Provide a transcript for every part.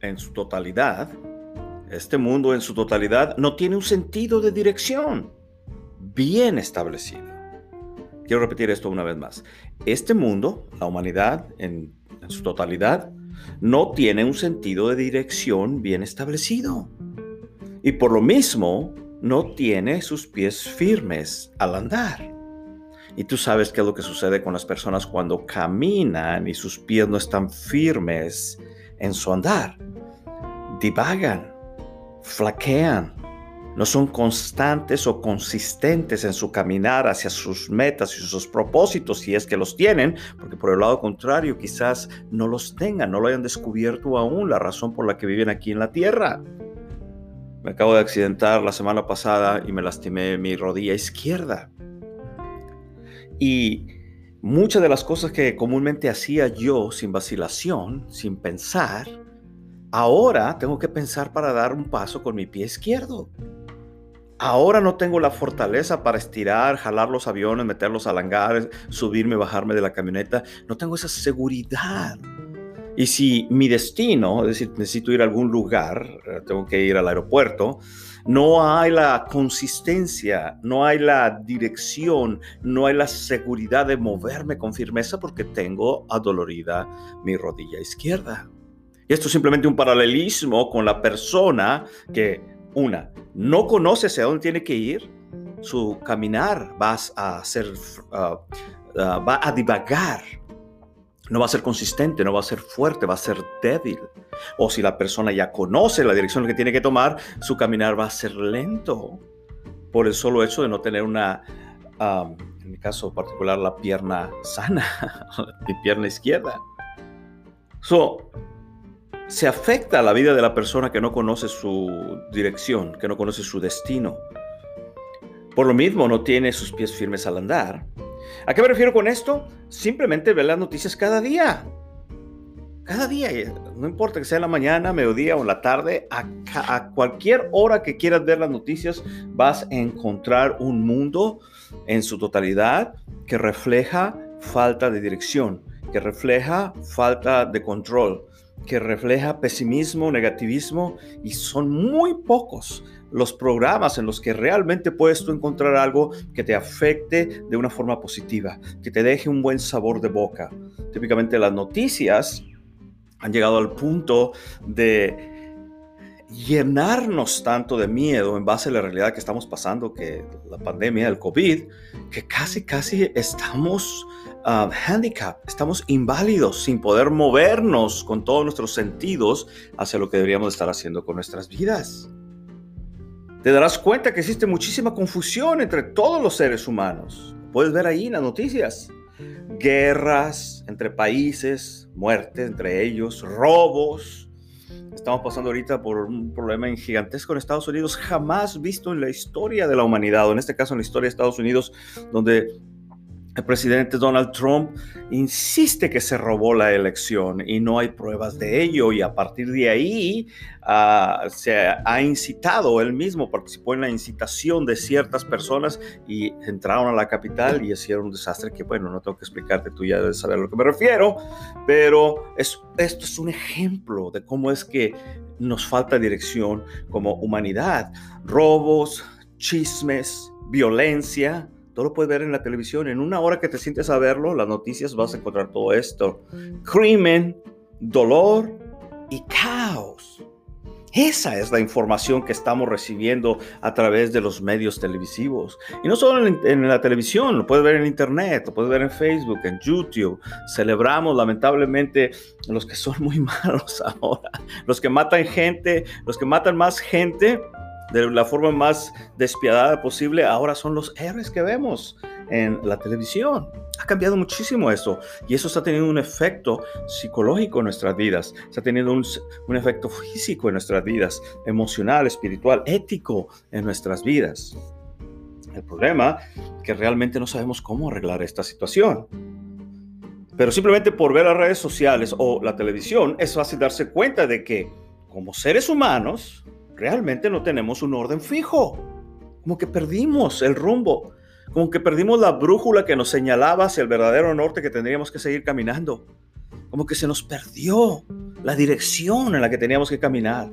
En su totalidad, este mundo en su totalidad no tiene un sentido de dirección bien establecido. Quiero repetir esto una vez más. Este mundo, la humanidad en, su totalidad, no tiene un sentido de dirección bien establecido. Y por lo mismo, no tiene sus pies firmes al andar. Y tú sabes qué es lo que sucede con las personas cuando caminan y sus pies no están firmes en su andar. Divagan, flaquean, no son constantes o consistentes en su caminar hacia sus metas y sus propósitos, si es que los tienen, porque por el lado contrario quizás no los tengan, no lo hayan descubierto aún, la razón por la que viven aquí en la tierra. Me acabo de accidentar la semana pasada y me lastimé mi rodilla izquierda. Y muchas de las cosas que comúnmente hacía yo sin vacilación, sin pensar, ahora tengo que pensar para dar un paso con mi pie izquierdo. Ahora no tengo la fortaleza para estirar, jalar los aviones, meterlos al hangar, subirme, bajarme de la camioneta. No tengo esa seguridad. Y si mi destino, es decir, necesito ir a algún lugar, eh, tengo que ir al aeropuerto, no hay la consistencia, no hay la dirección, no hay la seguridad de moverme con firmeza porque tengo adolorida mi rodilla izquierda. Y esto es simplemente un paralelismo con la persona que, una, no conoce hacia dónde tiene que ir, su caminar va a ser, ah, ah, va a divagar no va a ser consistente, no va a ser fuerte, va a ser débil. O si la persona ya conoce la dirección que tiene que tomar, su caminar va a ser lento por el solo hecho de no tener una, en mi caso particular, la pierna sana, mi pierna izquierda. So, se afecta la vida de la persona que no conoce su dirección, que no conoce su destino. Por lo mismo, no tiene sus pies firmes al andar ¿A qué me refiero con esto? Simplemente ver las noticias cada día. Cada día, no importa que sea en la mañana, mediodía o en la tarde, a, cualquier hora que quieras ver las noticias, vas a encontrar un mundo en su totalidad que refleja falta de dirección, que refleja falta de control, que refleja pesimismo, negativismo y son muy pocos los programas en los que realmente puedes tú encontrar algo que te afecte de una forma positiva, que te deje un buen sabor de boca. Típicamente las noticias han llegado al punto de llenarnos tanto de miedo en base a la realidad que estamos pasando, que la pandemia, el COVID, que casi, casi estamos uh, handicap, estamos inválidos sin poder movernos con todos nuestros sentidos hacia lo que deberíamos estar haciendo con nuestras vidas te darás cuenta que existe muchísima confusión entre todos los seres humanos. Puedes ver ahí en las noticias. Guerras entre países, muertes entre ellos, robos. Estamos pasando ahorita por un problema gigantesco en Estados Unidos jamás visto en la historia de la humanidad, o en este caso en la historia de Estados Unidos, donde el presidente Donald Trump insiste que se robó la elección y no hay pruebas de ello y a partir de ahí ah, se ha incitado, él mismo participó en la incitación de ciertas personas y entraron a la capital y hicieron un desastre que bueno, no tengo que explicarte, tú ya debes saber a lo que me refiero, pero es, esto es un ejemplo de cómo es que nos falta dirección como humanidad, robos, chismes, violencia, todo lo puedes ver en la televisión. En una hora que te sientes a verlo, las noticias vas a encontrar todo esto. Crimen, dolor y caos. Esa es la información que estamos recibiendo a través de los medios televisivos. Y no solo en, la televisión, lo puedes ver en internet, lo puedes ver en Facebook, en YouTube. Celebramos lamentablemente los que son muy malos ahora, los que matan gente, los que matan más gente de la forma más despiadada posible, ahora son los héroes que vemos en la televisión. Ha cambiado muchísimo eso y eso está teniendo un efecto psicológico en nuestras vidas, está teniendo un, un efecto físico en nuestras vidas, emocional, espiritual, ético en nuestras vidas. El problema es que realmente no sabemos cómo arreglar esta situación. Pero simplemente por ver las redes sociales o la televisión es fácil darse cuenta de que como seres humanos realmente no tenemos un orden fijo. Como que perdimos el rumbo, como que perdimos la brújula que nos señalaba hacia el verdadero norte que tendríamos que seguir caminando. Como que se nos perdió la dirección en la que teníamos que caminar.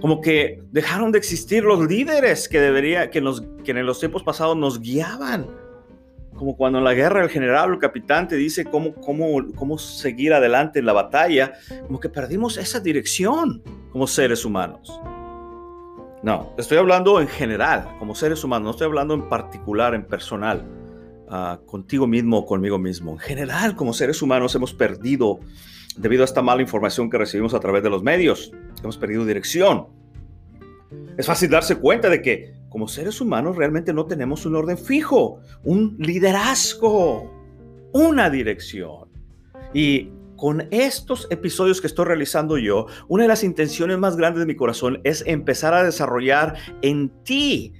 Como que dejaron de existir los líderes que debería que, nos, que en los tiempos pasados nos guiaban. Como cuando en la guerra el general o el capitán te dice cómo, cómo, cómo seguir adelante en la batalla, como que perdimos esa dirección como seres humanos. No, estoy hablando en general, como seres humanos, no estoy hablando en particular, en personal, ah, contigo mismo o conmigo mismo. En general, como seres humanos hemos perdido, debido a esta mala información que recibimos a través de los medios, hemos perdido dirección. Es fácil darse cuenta de que como seres humanos realmente no tenemos un orden fijo, un liderazgo, una dirección. Y con estos episodios que estoy realizando yo, una de las intenciones más grandes de mi corazón es empezar a desarrollar en ti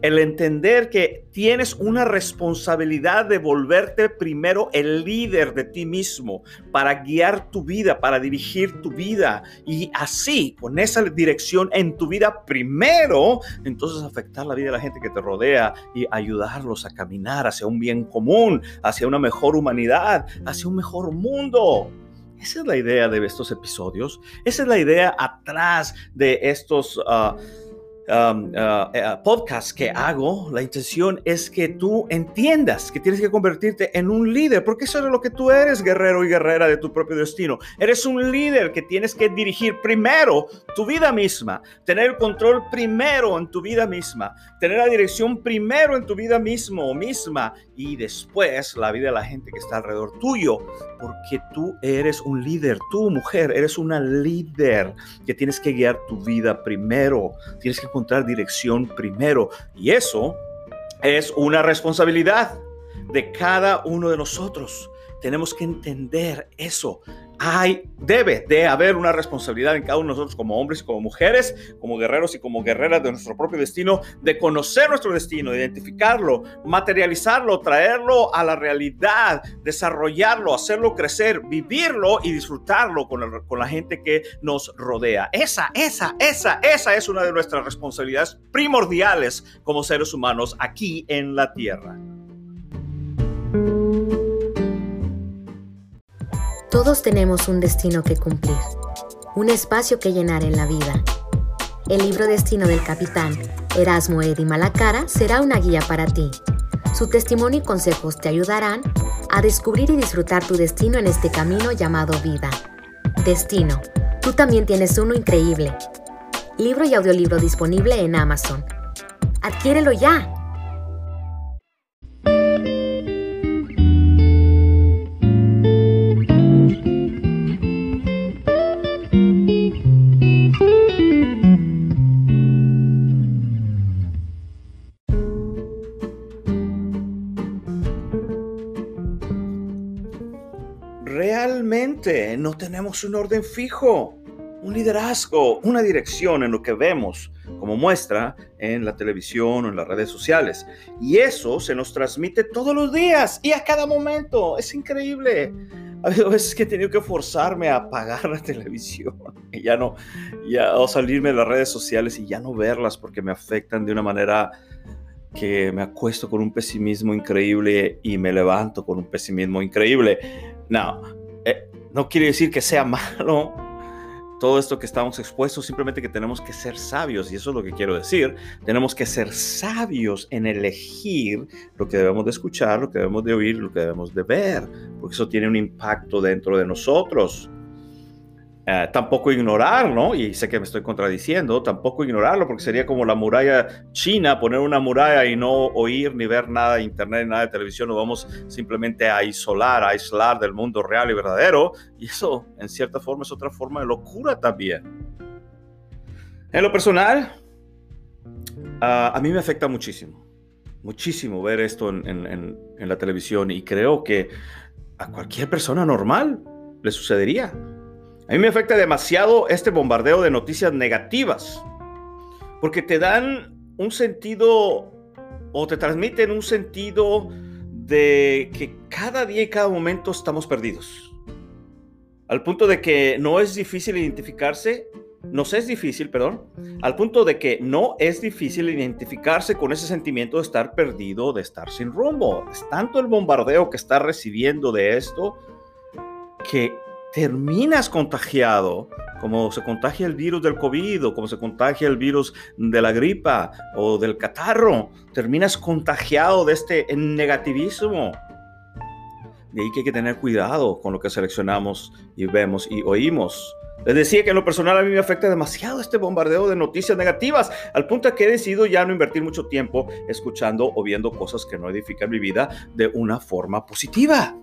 el entender que tienes una responsabilidad de volverte primero el líder de ti mismo para guiar tu vida, para dirigir tu vida y así, con esa dirección en tu vida primero, entonces afectar la vida de la gente que te rodea y ayudarlos a caminar hacia un bien común, hacia una mejor humanidad, hacia un mejor mundo. Esa es la idea de estos episodios. Esa es la idea atrás de estos... Ah, Um, uh, eh, podcast que hago, la intención es que tú entiendas que tienes que convertirte en un líder, porque eso es lo que tú eres, guerrero y guerrera de tu propio destino. Eres un líder que tienes que dirigir primero tu vida misma, tener el control primero en tu vida misma, tener la dirección primero en tu vida mismo o misma y después la vida de la gente que está alrededor tuyo, porque tú eres un líder, tú mujer, eres una líder que tienes que guiar tu vida primero, tienes que encontrar dirección primero y eso es una responsabilidad de cada uno de nosotros. Tenemos que entender eso hay, debe de haber una responsabilidad en cada uno de nosotros como hombres y como mujeres, como guerreros y como guerreras de nuestro propio destino, de conocer nuestro destino, identificarlo, materializarlo, traerlo a la realidad, desarrollarlo, hacerlo crecer, vivirlo y disfrutarlo con, con la gente que nos rodea. Esa, esa, esa, esa es una de nuestras responsabilidades primordiales como seres humanos aquí en la tierra. Todos tenemos un destino que cumplir, un espacio que llenar en la vida. El libro Destino del Capitán Erasmo Eddy Malacara será una guía para ti. Su testimonio y consejos te ayudarán a descubrir y disfrutar tu destino en este camino llamado vida. Destino, tú también tienes uno increíble. Libro y audiolibro disponible en Amazon. Adquiérelo ya. Tenemos un orden fijo, un liderazgo, una dirección en lo que vemos, como muestra en la televisión o en las redes sociales. Y eso se nos transmite todos los días y a cada momento. Es increíble. Ha habido veces que he tenido que forzarme a apagar la televisión y ya no, ya, o salirme de las redes sociales y ya no verlas porque me afectan de una manera que me acuesto con un pesimismo increíble y me levanto con un pesimismo increíble. No, no quiere decir que sea malo todo esto que estamos expuestos, simplemente que tenemos que ser sabios, y eso es lo que quiero decir. Tenemos que ser sabios en elegir lo que debemos de escuchar, lo que debemos de oír, lo que debemos de ver, porque eso tiene un impacto dentro de nosotros. Eh, tampoco ignorar, ¿no? Y sé que me estoy contradiciendo, tampoco ignorarlo, porque sería como la muralla china, poner una muralla y no oír ni ver nada de internet, nada de televisión, nos vamos simplemente a isolar, a aislar del mundo real y verdadero, y eso en cierta forma es otra forma de locura también. En lo personal, ah, a mí me afecta muchísimo, muchísimo ver esto en la televisión y creo que a cualquier persona normal le sucedería. A mí me afecta demasiado este bombardeo de noticias negativas, porque te dan un sentido o te transmiten un sentido de que cada día y cada momento estamos perdidos. Al punto de que no es difícil identificarse, nos es difícil, perdón, al punto de que no es difícil identificarse con ese sentimiento de estar perdido, de estar sin rumbo. Es tanto el bombardeo que está recibiendo de esto que terminas contagiado, como se contagia el virus del COVID o como se contagia el virus de la gripa o del catarro, terminas contagiado de este negativismo. De ahí que hay que tener cuidado con lo que seleccionamos y vemos y oímos. Les decía que en lo personal a mí me afecta demasiado este bombardeo de noticias negativas, al punto de que he decidido ya no invertir mucho tiempo escuchando o viendo cosas que no edifican mi vida de una forma positiva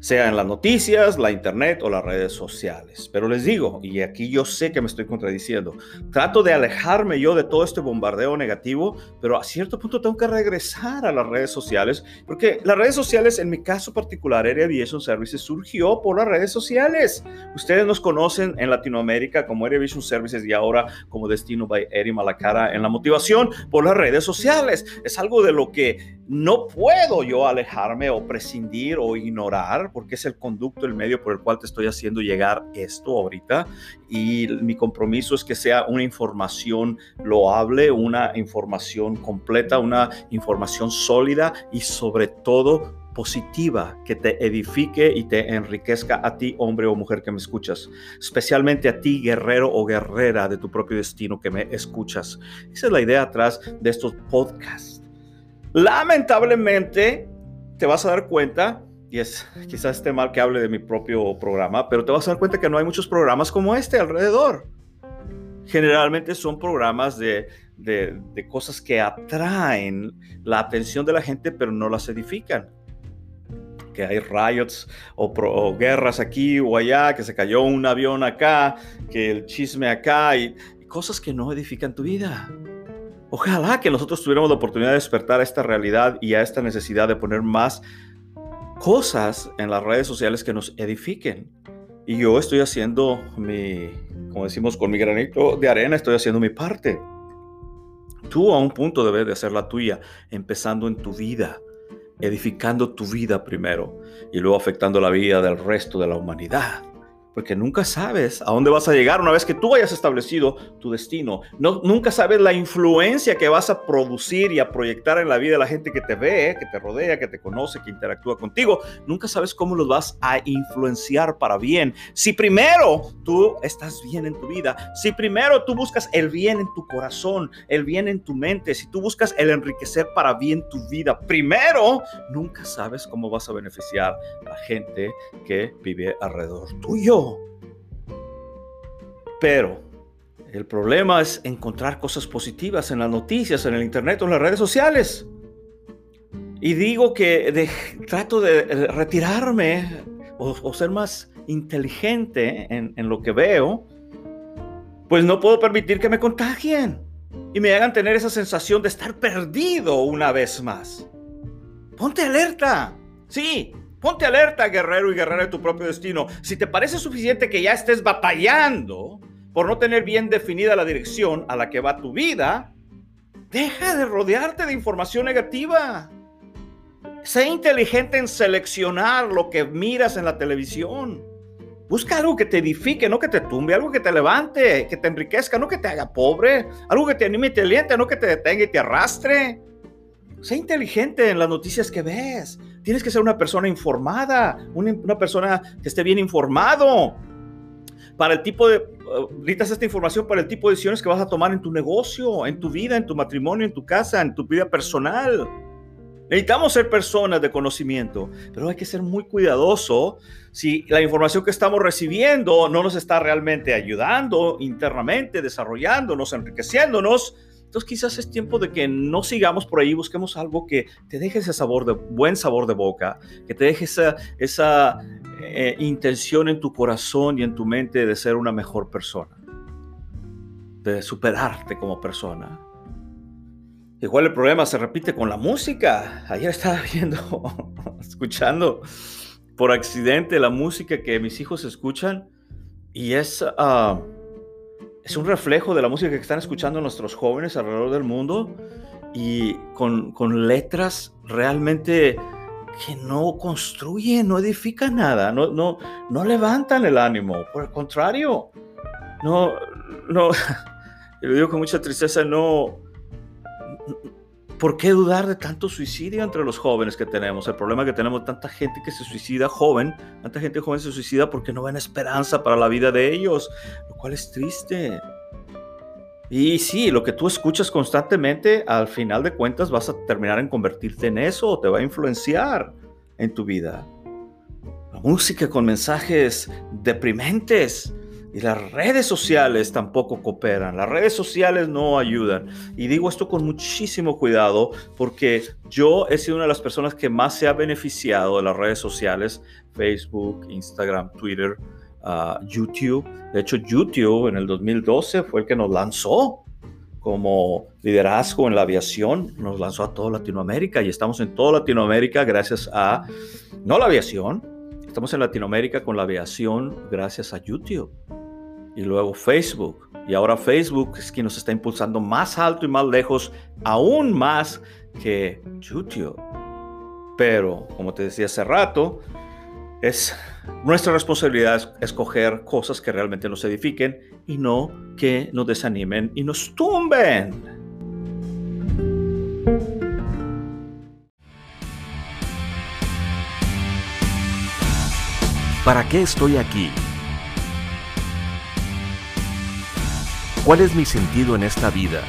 sea en las noticias, la internet o las redes sociales. Pero les digo, y aquí yo sé que me estoy contradiciendo, trato de alejarme yo de todo este bombardeo negativo, pero a cierto punto tengo que regresar a las redes sociales, porque las redes sociales, en mi caso particular, Area Aviation Services surgió por las redes sociales. Ustedes nos conocen en Latinoamérica como Area Aviation Services y ahora como Destino by Eri Malacara en la motivación por las redes sociales. Es algo de lo que no puedo yo alejarme o prescindir o ignorar porque es el conducto, el medio por el cual te estoy haciendo llegar esto ahorita. Y mi compromiso es que sea una información loable, una información completa, una información sólida y sobre todo positiva que te edifique y te enriquezca a ti, hombre o mujer que me escuchas, especialmente a ti, guerrero o guerrera de tu propio destino que me escuchas. Esa es la idea atrás de estos podcasts Lamentablemente, te vas a dar cuenta, y es quizás esté mal que hable de mi propio programa, pero te vas a dar cuenta que no hay muchos programas como este alrededor. Generalmente son programas de, cosas que atraen la atención de la gente, pero no las edifican que hay riots o, guerras aquí o allá, que se cayó un avión acá, que el chisme acá y cosas que no edifican tu vida. Ojalá que nosotros tuviéramos la oportunidad de despertar a esta realidad y a esta necesidad de poner más cosas en las redes sociales que nos edifiquen. Y yo estoy haciendo mi, como decimos, con mi granito de arena, estoy haciendo mi parte. Tú a un punto debes de hacer la tuya, empezando en tu vida, edificando tu vida primero y luego afectando la vida del resto de la humanidad porque nunca sabes a dónde vas a llegar una vez que tú hayas establecido tu destino. No, nunca sabes la influencia que vas a producir y a proyectar en la vida de la gente que te ve, que te rodea, que te conoce, que interactúa contigo. Nunca sabes cómo los vas a influenciar para bien. Si primero tú estás bien en tu vida, si primero tú buscas el bien en tu corazón, el bien en tu mente, si tú buscas el enriquecer para bien tu vida, primero, nunca sabes cómo vas a beneficiar a la gente que vive alrededor tuyo. Pero el problema es encontrar cosas positivas en las noticias, en el internet o en las redes sociales. Y digo que trato de retirarme o, ser más inteligente en, en lo que veo, pues no puedo permitir que me contagien y me hagan tener esa sensación de estar perdido una vez más. Ponte alerta. Sí, Ponte alerta, guerrero y guerrera de tu propio destino. Si te parece suficiente que ya estés batallando por no tener bien definida la dirección a la que va tu vida, deja de rodearte de información negativa. Sé inteligente en seleccionar lo que miras en la televisión. Busca algo que te edifique, no que te tumbe, algo que te levante, que te enriquezca, no que te haga pobre, algo que te anime y te aliente, no que te detenga y te arrastre. Sé inteligente en las noticias que ves. Tienes que ser una persona informada, una, persona que esté bien informado. Para el tipo de, uh, necesitas esta información para el tipo de decisiones que vas a tomar en tu negocio, en tu vida, en tu matrimonio, en tu casa, en tu vida personal. Necesitamos ser personas de conocimiento, pero hay que ser muy cuidadoso si la información que estamos recibiendo no nos está realmente ayudando internamente, desarrollándonos, enriqueciéndonos. Entonces quizás es tiempo de que no sigamos por ahí, busquemos algo que te deje ese sabor de buen sabor de boca, que te deje esa, esa eh, intención en tu corazón y en tu mente de ser una mejor persona, de superarte como persona. Igual el problema se repite con la música. Ayer estaba viendo, escuchando por accidente la música que mis hijos escuchan y es, ah, es un reflejo de la música que están escuchando nuestros jóvenes alrededor del mundo y con, con letras realmente que no construyen, no edifican nada, no, no, no levantan el ánimo. Por el contrario, no, no, y lo digo con mucha tristeza, no ¿Por qué dudar de tanto suicidio entre los jóvenes que tenemos? El problema que tenemos tanta gente que se suicida joven, tanta gente joven se suicida porque no ven esperanza para la vida de ellos, lo cual es triste. Y sí, lo que tú escuchas constantemente, al final de cuentas vas a terminar en convertirte en eso, te va a influenciar en tu vida. La música con mensajes deprimentes, y las redes sociales tampoco cooperan, las redes sociales no ayudan. Y digo esto con muchísimo cuidado porque yo he sido una de las personas que más se ha beneficiado de las redes sociales, Facebook, Instagram, Twitter, ah, YouTube. De hecho, YouTube en el 2012 fue el que nos lanzó como liderazgo en la aviación, nos lanzó a toda Latinoamérica y estamos en toda Latinoamérica gracias a, no la aviación, estamos en Latinoamérica con la aviación gracias a YouTube y luego Facebook. Y ahora Facebook es quien nos está impulsando más alto y más lejos, aún más que YouTube. Pero, como te decía hace rato, es nuestra responsabilidad escoger cosas que realmente nos edifiquen y no que nos desanimen y nos tumben. ¿Para qué estoy aquí? ¿Cuál es mi sentido en esta vida?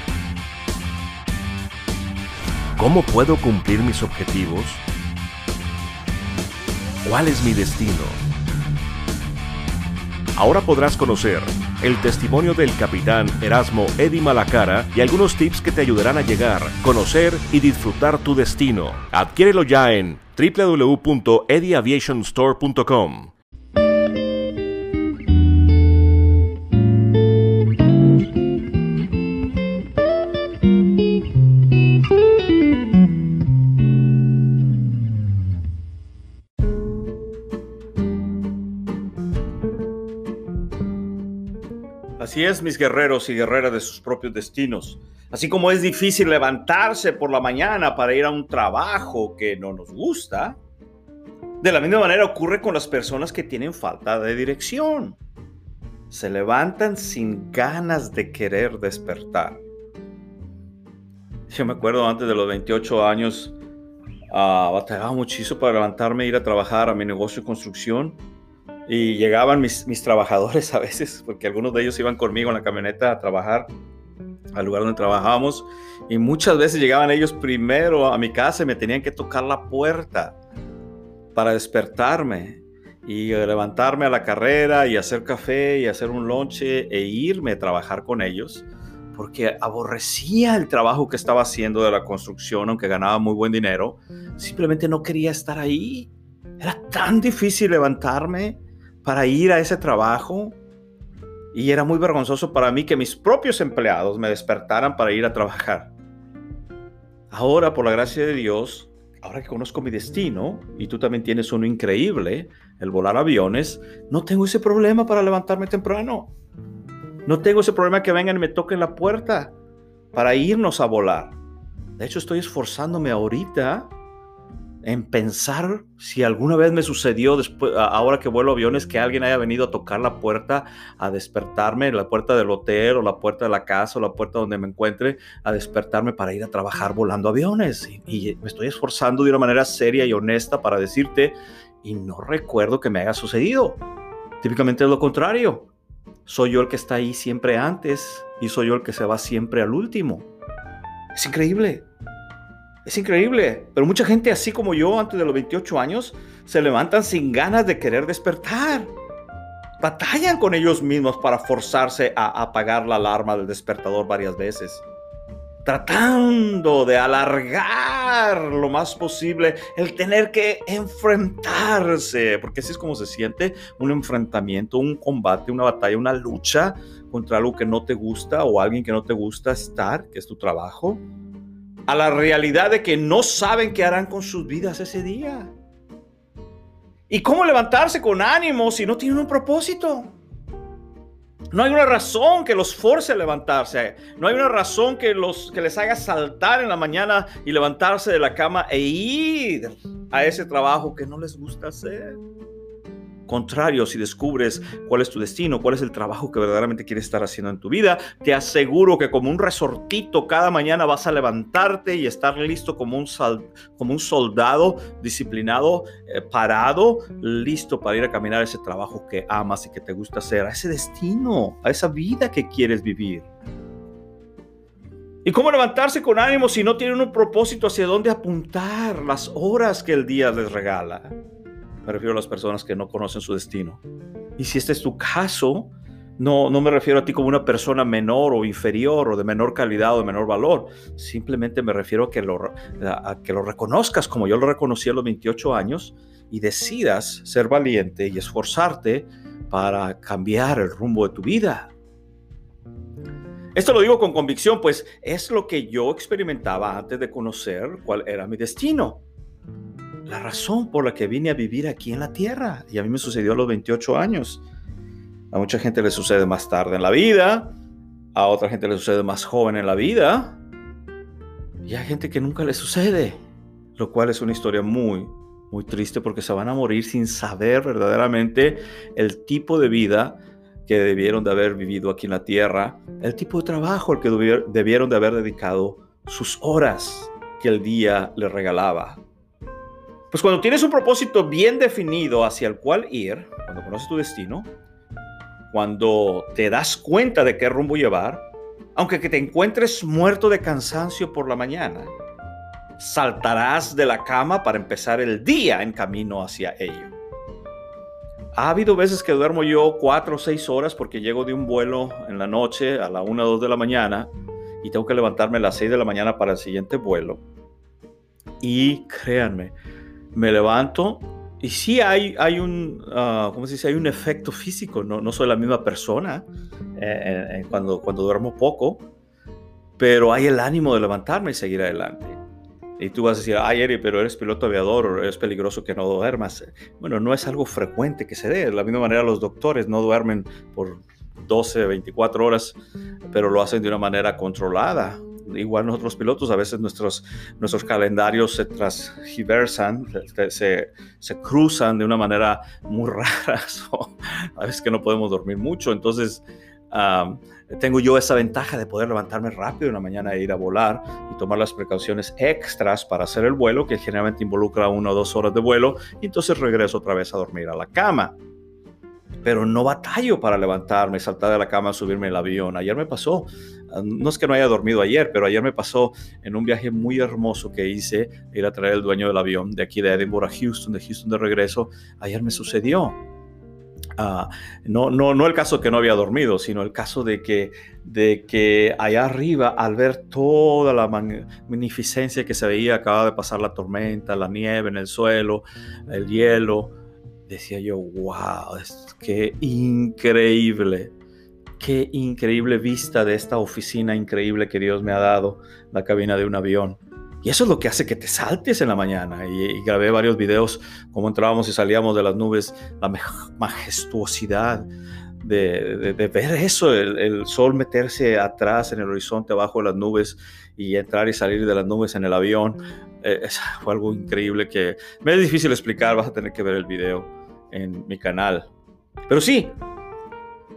¿Cómo puedo cumplir mis objetivos? ¿Cuál es mi destino? Ahora podrás conocer el testimonio del capitán Erasmo Eddy Malacara y algunos tips que te ayudarán a llegar, conocer y disfrutar tu destino. Adquiérelo ya en www.edyaviationstore.com. Así es, mis guerreros y guerreras de sus propios destinos. Así como es difícil levantarse por la mañana para ir a un trabajo que no nos gusta, de la misma manera ocurre con las personas que tienen falta de dirección. Se levantan sin ganas de querer despertar. Yo me acuerdo antes de los 28 años, uh, batallaba muchísimo para levantarme e ir a trabajar a mi negocio de construcción y llegaban mis, mis trabajadores a veces, porque algunos de ellos iban conmigo en la camioneta a trabajar al lugar donde trabajábamos. Y muchas veces llegaban ellos primero a mi casa y me tenían que tocar la puerta para despertarme y levantarme a la carrera y hacer café y hacer un lonche e irme a trabajar con ellos porque aborrecía el trabajo que estaba haciendo de la construcción, aunque ganaba muy buen dinero. Simplemente no quería estar ahí. Era tan difícil levantarme para ir a ese trabajo y era muy vergonzoso para mí que mis propios empleados me despertaran para ir a trabajar. Ahora, por la gracia de Dios, ahora que conozco mi destino y tú también tienes uno increíble, el volar aviones, no tengo ese problema para levantarme temprano. No tengo ese problema que vengan y me toquen la puerta para irnos a volar. De hecho, estoy esforzándome ahorita en pensar si alguna vez me sucedió después, ahora que vuelo aviones, que alguien haya venido a tocar la puerta, a despertarme, la puerta del hotel o la puerta de la casa o la puerta donde me encuentre, a despertarme para ir a trabajar volando aviones. Y, me estoy esforzando de una manera seria y honesta para decirte, y no recuerdo que me haya sucedido. Típicamente es lo contrario. Soy yo el que está ahí siempre antes y soy yo el que se va siempre al último. Es increíble. Es increíble, pero mucha gente así como yo antes de los 28 años se levantan sin ganas de querer despertar. Batallan con ellos mismos para forzarse a apagar la alarma del despertador varias veces. Tratando de alargar lo más posible el tener que enfrentarse, porque así es como se siente un enfrentamiento, un combate, una batalla, una lucha contra algo que no te gusta o alguien que no te gusta estar, que es tu trabajo a la realidad de que no saben qué harán con sus vidas ese día. ¿Y cómo levantarse con ánimo si no tienen un propósito? No hay una razón que los force a levantarse. No hay una razón que, los, que les haga saltar en la mañana y levantarse de la cama e ir a ese trabajo que no les gusta hacer contrario, si descubres cuál es tu destino, cuál es el trabajo que verdaderamente quieres estar haciendo en tu vida, te aseguro que como un resortito cada mañana vas a levantarte y estar listo como un, como un soldado disciplinado, eh, parado, listo para ir a caminar ese trabajo que amas y que te gusta hacer, a ese destino, a esa vida que quieres vivir. ¿Y cómo levantarse con ánimo si no tienen un propósito hacia dónde apuntar las horas que el día les regala? Me refiero a las personas que no conocen su destino. Y si este es tu caso, no, no me refiero a ti como una persona menor o inferior o de menor calidad o de menor valor. Simplemente me refiero a que lo, a que lo reconozcas como yo lo reconocí a los 28 años y decidas ser valiente y esforzarte para cambiar el rumbo de tu vida. Esto lo digo con convicción, pues es lo que yo experimentaba antes de conocer cuál era mi destino la razón por la que vine a vivir aquí en la tierra. Y a mí me sucedió a los 28 años. A mucha gente le sucede más tarde en la vida, a otra gente le sucede más joven en la vida, y hay gente que nunca le sucede, lo cual es una historia muy, muy triste porque se van a morir sin saber verdaderamente el tipo de vida que debieron de haber vivido aquí en la tierra, el tipo de trabajo al que debieron de haber dedicado sus horas que el día les regalaba. Pues cuando tienes un propósito bien definido hacia el cual ir, cuando conoces tu destino, cuando te das cuenta de qué rumbo llevar, aunque que te encuentres muerto de cansancio por la mañana, saltarás de la cama para empezar el día en camino hacia ello. Ha habido veces que duermo yo cuatro o seis horas porque llego de un vuelo en la noche a la una o dos de la mañana y tengo que levantarme a las seis de la mañana para el siguiente vuelo. Y créanme, me levanto y sí hay, hay un, uh, ¿cómo se dice? Hay un efecto físico, no, no soy la misma persona eh, eh, cuando, cuando duermo poco, pero hay el ánimo de levantarme y seguir adelante. Y tú vas a decir, ay, Eri, pero eres piloto aviador, es peligroso que no duermas. Bueno, no es algo frecuente que se dé. De la misma manera, los doctores no duermen por 12, 24 horas, pero lo hacen de una manera controlada igual nosotros pilotos, a veces nuestros, nuestros calendarios se transgiversan, se, se cruzan de una manera muy rara, a veces que no podemos dormir mucho, entonces tengo yo esa ventaja de poder levantarme rápido en la mañana e ir a volar y tomar las precauciones extras para hacer el vuelo, que generalmente involucra una o dos horas de vuelo, y entonces regreso otra vez a dormir a la cama pero no batallo para levantarme, saltar de la cama, subirme al avión. Ayer me pasó, no es que no haya dormido ayer, pero ayer me pasó en un viaje muy hermoso que hice, ir a traer el dueño del avión de aquí de Edinburgh a Houston, de Houston de regreso. Ayer me sucedió. Uh, no, no, no el caso que no había dormido, sino el caso de que, de que allá arriba, al ver toda la magnificencia que se veía, acaba de pasar la tormenta, la nieve en el suelo, el hielo, decía yo, wow, qué increíble, qué increíble vista de esta oficina increíble que Dios me ha dado, la cabina de un avión. Y eso es lo que hace que te saltes en la mañana. Y, grabé varios videos como entrábamos y salíamos de las nubes, la majestuosidad de, ver eso, el, sol meterse atrás en el horizonte, abajo de las nubes y entrar y salir de las nubes en el avión. Eh, fue algo increíble que me es difícil explicar, vas a tener que ver el video en mi canal. Pero sí,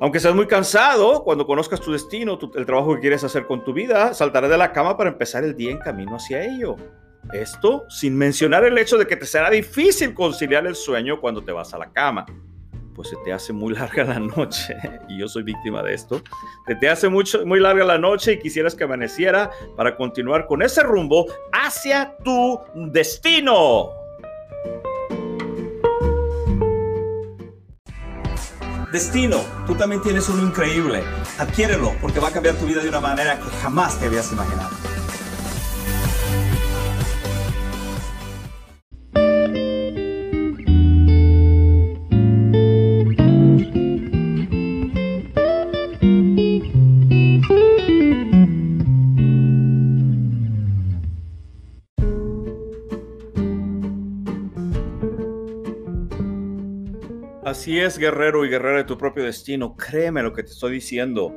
aunque seas muy cansado, cuando conozcas tu destino, el trabajo que quieres hacer con tu vida, saltarás de la cama para empezar el día en camino hacia ello. Esto sin mencionar el hecho de que te será difícil conciliar el sueño cuando te vas a la cama. pues se te hace muy larga la noche, y yo soy víctima de esto, se te hace mucho, muy larga la noche y quisieras que amaneciera para continuar con ese rumbo hacia tu destino. Destino, tú también tienes uno increíble. Adquiérelo porque va a cambiar tu vida de una manera que jamás te habías imaginado. Así es, guerrero y guerrera de tu propio destino. Créeme lo que te estoy diciendo.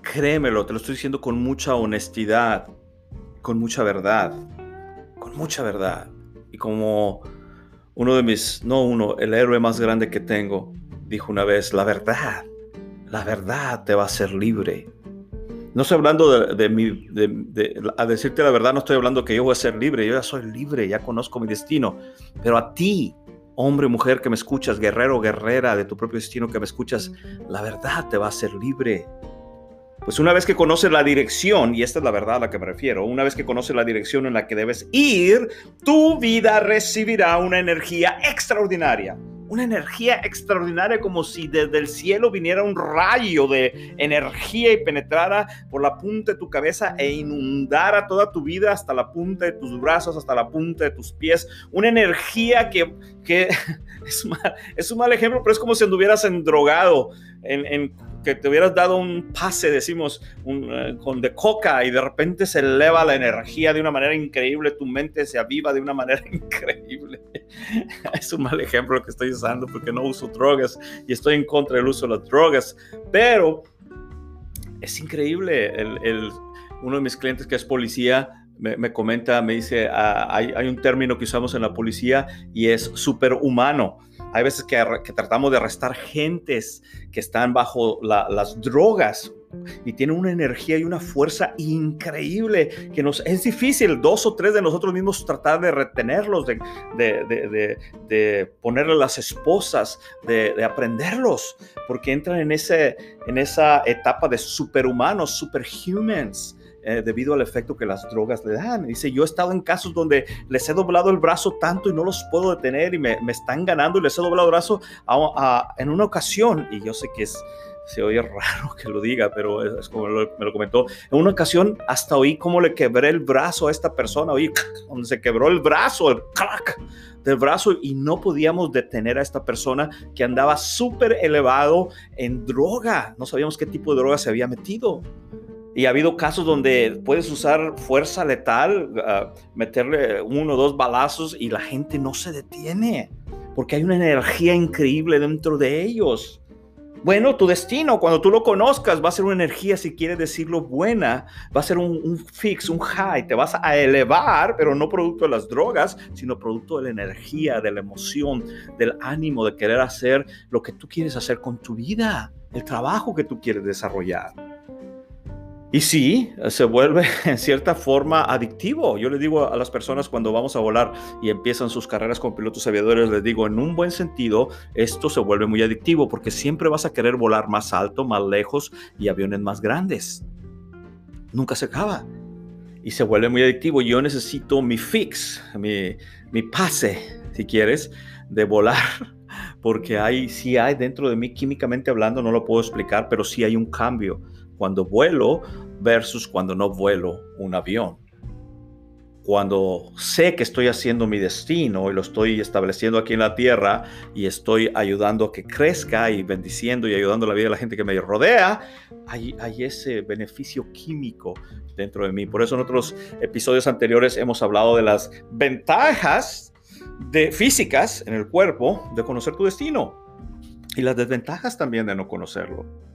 Créemelo, te lo estoy diciendo con mucha honestidad, con mucha verdad, con mucha verdad. Y como uno de mis, no uno, el héroe más grande que tengo, dijo una vez, la verdad, la verdad te va a hacer libre. No estoy hablando de, de, mi, de, a decirte la verdad, no estoy hablando que yo voy a ser libre, yo ya soy libre, ya conozco mi destino, pero a ti hombre, mujer que me escuchas, guerrero, guerrera de tu propio destino que me escuchas, la verdad te va a hacer libre. Pues una vez que conoces la dirección, y esta es la verdad a la que me refiero, una vez que conoces la dirección en la que debes ir, tu vida recibirá una energía extraordinaria una energía extraordinaria como si desde el cielo viniera un rayo de energía y penetrara por la punta de tu cabeza e inundara toda tu vida hasta la punta de tus brazos, hasta la punta de tus pies. Una energía que, que es, es un mal ejemplo, pero es como si anduvieras en, en que te hubieras dado un pase, decimos, eh, con de coca y de repente se eleva la energía de una manera increíble, tu mente se aviva de una manera increíble. es un mal ejemplo que estoy usando porque no uso drogas y estoy en contra del uso de las drogas, pero es increíble. El, uno de mis clientes que es policía me, comenta, me dice, ah, hay, hay, un término que usamos en la policía y es superhumano. Hay veces que, tratamos de arrestar gentes que están bajo las drogas y tienen una energía y una fuerza increíble que nos es difícil dos o tres de nosotros mismos tratar de retenerlos, de, de, ponerle las esposas, de, aprenderlos, porque entran en, ese, en esa etapa de superhumanos, superhumans. Eh, debido al efecto que las drogas le dan. Dice, yo he estado en casos donde les he doblado el brazo tanto y no los puedo detener y me, me están ganando y les he doblado el brazo en una ocasión, y yo sé que es, se oye raro que lo diga, pero es, como me lo comentó. En una ocasión hasta oí cómo le quebré el brazo a esta persona, oí donde se quebró el brazo, el crack del brazo y no podíamos detener a esta persona que andaba súper elevado en droga. No sabíamos qué tipo de droga se había metido. Y ha habido casos donde puedes usar fuerza letal, ah, meterle uno o dos balazos y la gente no se detiene, porque hay una energía increíble dentro de ellos. Bueno, tu destino, cuando tú lo conozcas, va a ser una energía, si quieres decirlo, buena, va a ser un, un, fix, un high, te vas a elevar, pero no producto de las drogas, sino producto de la energía, de la emoción, del ánimo de querer hacer lo que tú quieres hacer con tu vida, el trabajo que tú quieres desarrollar. Y sí, se vuelve en cierta forma adictivo. Yo les digo a las personas cuando vamos a volar y empiezan sus carreras con pilotos aviadores, les digo, en un buen sentido, esto se vuelve muy adictivo porque siempre vas a querer volar más alto, más lejos y aviones más grandes. Nunca se acaba. Y se vuelve muy adictivo. Yo necesito mi fix, mi, mi pase, si quieres, de volar porque hay, sí hay dentro de mí, químicamente hablando, no lo puedo explicar, pero sí hay un cambio cuando vuelo versus cuando no vuelo un avión. Cuando sé que estoy haciendo mi destino y lo estoy estableciendo aquí en la tierra y estoy ayudando a que crezca y bendiciendo y ayudando la vida de la gente que me rodea, hay, hay ese beneficio químico dentro de mí. Por eso en otros episodios anteriores hemos hablado de las ventajas de físicas en el cuerpo de conocer tu destino y las desventajas también de no conocerlo.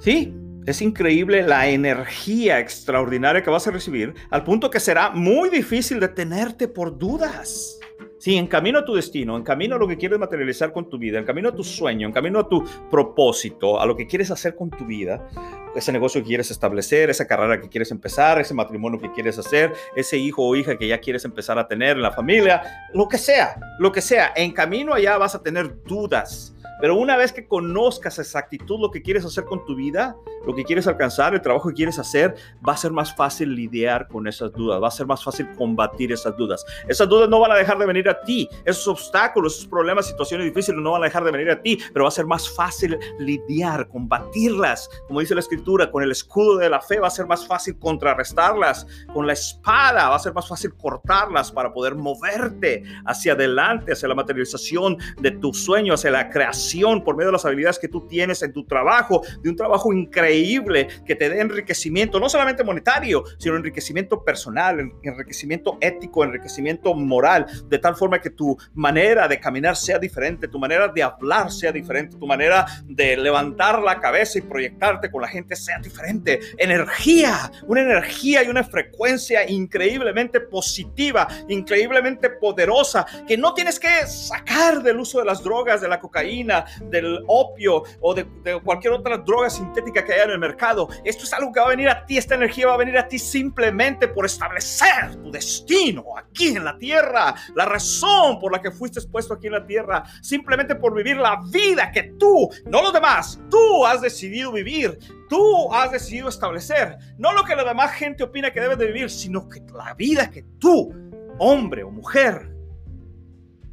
Sí, es increíble la energía extraordinaria que vas a recibir, al punto que será muy difícil detenerte por dudas. Sí, en camino a tu destino, en camino a lo que quieres materializar con tu vida, en camino a tu sueño, en camino a tu propósito, a lo que quieres hacer con tu vida, ese negocio que quieres establecer, esa carrera que quieres empezar, ese matrimonio que quieres hacer, ese hijo o hija que ya quieres empezar a tener en la familia, lo que sea, lo que sea. En camino allá vas a tener dudas pero una vez que conozcas esa actitud, lo que quieres hacer con tu vida, lo que quieres alcanzar, el trabajo que quieres hacer, va a ser más fácil lidiar con esas dudas, va a ser más fácil combatir esas dudas. Esas dudas no van a dejar de venir a ti, esos obstáculos, esos problemas, situaciones difíciles no van a dejar de venir a ti, pero va a ser más fácil lidiar, combatirlas, como dice la escritura, con el escudo de la fe va a ser más fácil contrarrestarlas, con la espada va a ser más fácil cortarlas para poder moverte hacia adelante, hacia la materialización de tu sueño, hacia la creación por medio de las habilidades que tú tienes en tu trabajo, de un trabajo increíble que te dé enriquecimiento, no solamente monetario, sino enriquecimiento personal, enriquecimiento ético, enriquecimiento moral, de tal forma que tu manera de caminar sea diferente, tu manera de hablar sea diferente, tu manera de levantar la cabeza y proyectarte con la gente sea diferente. Energía, una energía y una frecuencia increíblemente positiva, increíblemente poderosa, que no tienes que sacar del uso de las drogas, de la cocaína, del opio o de, cualquier otra droga sintética que haya en el mercado. Esto es algo que va a venir a ti, esta energía va a venir a ti simplemente por establecer tu destino aquí en la tierra, la razón por la que fuiste puesto aquí en la tierra, simplemente por vivir la vida que tú, no los demás, tú has decidido vivir. Tú has decidido establecer, no lo que la demás gente opina que debes de vivir, sino que la vida que tú, hombre o mujer,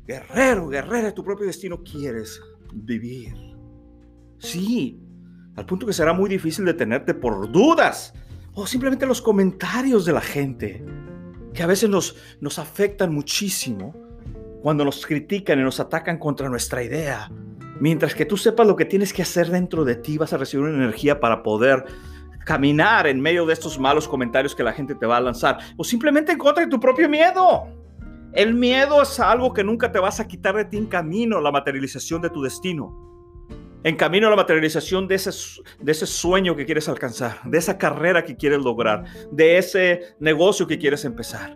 guerrero, guerrera de tu propio destino quieres vivir. Sí, al punto que será muy difícil detenerte por dudas o simplemente los comentarios de la gente, que a veces nos, nos afectan muchísimo cuando nos critican y nos atacan contra nuestra idea. Mientras que tú sepas lo que tienes que hacer dentro de ti, vas a recibir una energía para poder caminar en medio de estos malos comentarios que la gente te va a lanzar. O simplemente en contra de tu propio miedo. El miedo es algo que nunca te vas a quitar de ti en camino, la materialización de tu destino. En camino a la materialización de ese, de ese sueño que quieres alcanzar, de esa carrera que quieres lograr, de ese negocio que quieres empezar.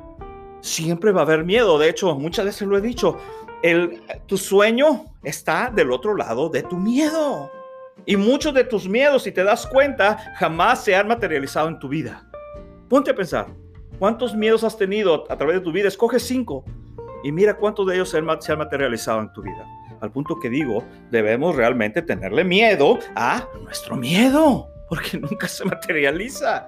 Siempre va a haber miedo. De hecho, muchas veces lo he dicho, el, tu sueño está del otro lado de tu miedo. Y muchos de tus miedos, si te das cuenta, jamás se han materializado en tu vida. Ponte a pensar, ¿Cuántos miedos has tenido a través de tu vida? Escoge cinco y mira cuántos de ellos se han, materializado en tu vida. Al punto que digo, debemos realmente tenerle miedo a nuestro miedo, porque nunca se materializa.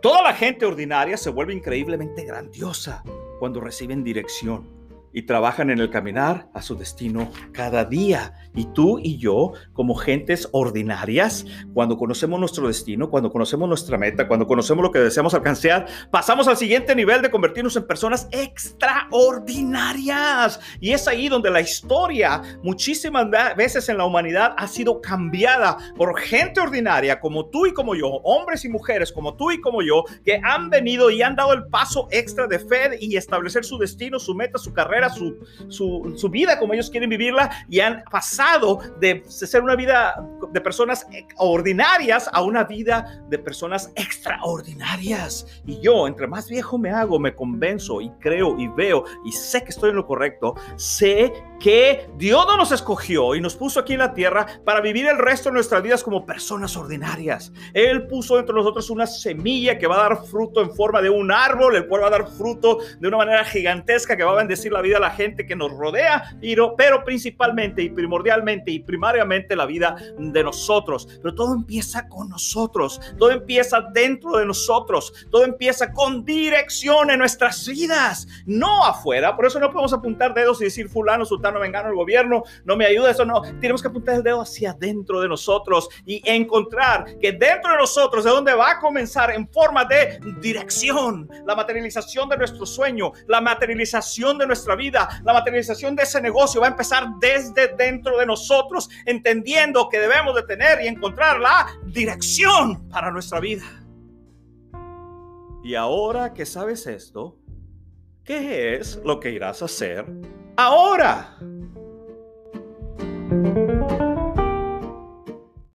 Toda la gente ordinaria se vuelve increíblemente grandiosa cuando reciben dirección y trabajan en el caminar a su destino cada día. Y tú y yo, como gentes ordinarias, cuando conocemos nuestro destino, cuando conocemos nuestra meta, cuando conocemos lo que deseamos alcanzar, pasamos al siguiente nivel de convertirnos en personas extraordinarias. Y es ahí donde la historia muchísimas veces en la humanidad ha sido cambiada por gente ordinaria como tú y como yo, hombres y mujeres como tú y como yo, que han venido y han dado el paso extra de fe y establecer su destino, su meta, su carrera su, su, vida como ellos quieren vivirla y han pasado de ser una vida de personas ordinarias a una vida de personas extraordinarias. Y yo, entre más viejo me hago, me convenzo y creo y veo y sé que estoy en lo correcto, sé que Dios no nos escogió y nos puso aquí en la tierra para vivir el resto de nuestras vidas como personas ordinarias. Él puso entre nosotros una semilla que va a dar fruto en forma de un árbol, el cual va a dar fruto de una manera gigantesca que va a bendecir la vida de la gente que nos rodea, pero, principalmente y primordialmente y primariamente la vida de nosotros. Pero todo empieza con nosotros, todo empieza dentro de nosotros, todo empieza con dirección en nuestras vidas, no afuera. Por eso no podemos apuntar dedos y decir fulano, sultano no me el gobierno, no me ayuda, eso no. Tenemos que apuntar el dedo hacia adentro de nosotros y encontrar que dentro de nosotros de donde va a comenzar en forma de dirección, la materialización de nuestro sueño, la materialización de nuestra la materialización de ese negocio va a empezar desde dentro de nosotros, entendiendo que debemos de tener y encontrar la dirección para nuestra vida. Y ahora que sabes esto, ¿qué es lo que irás a hacer ahora.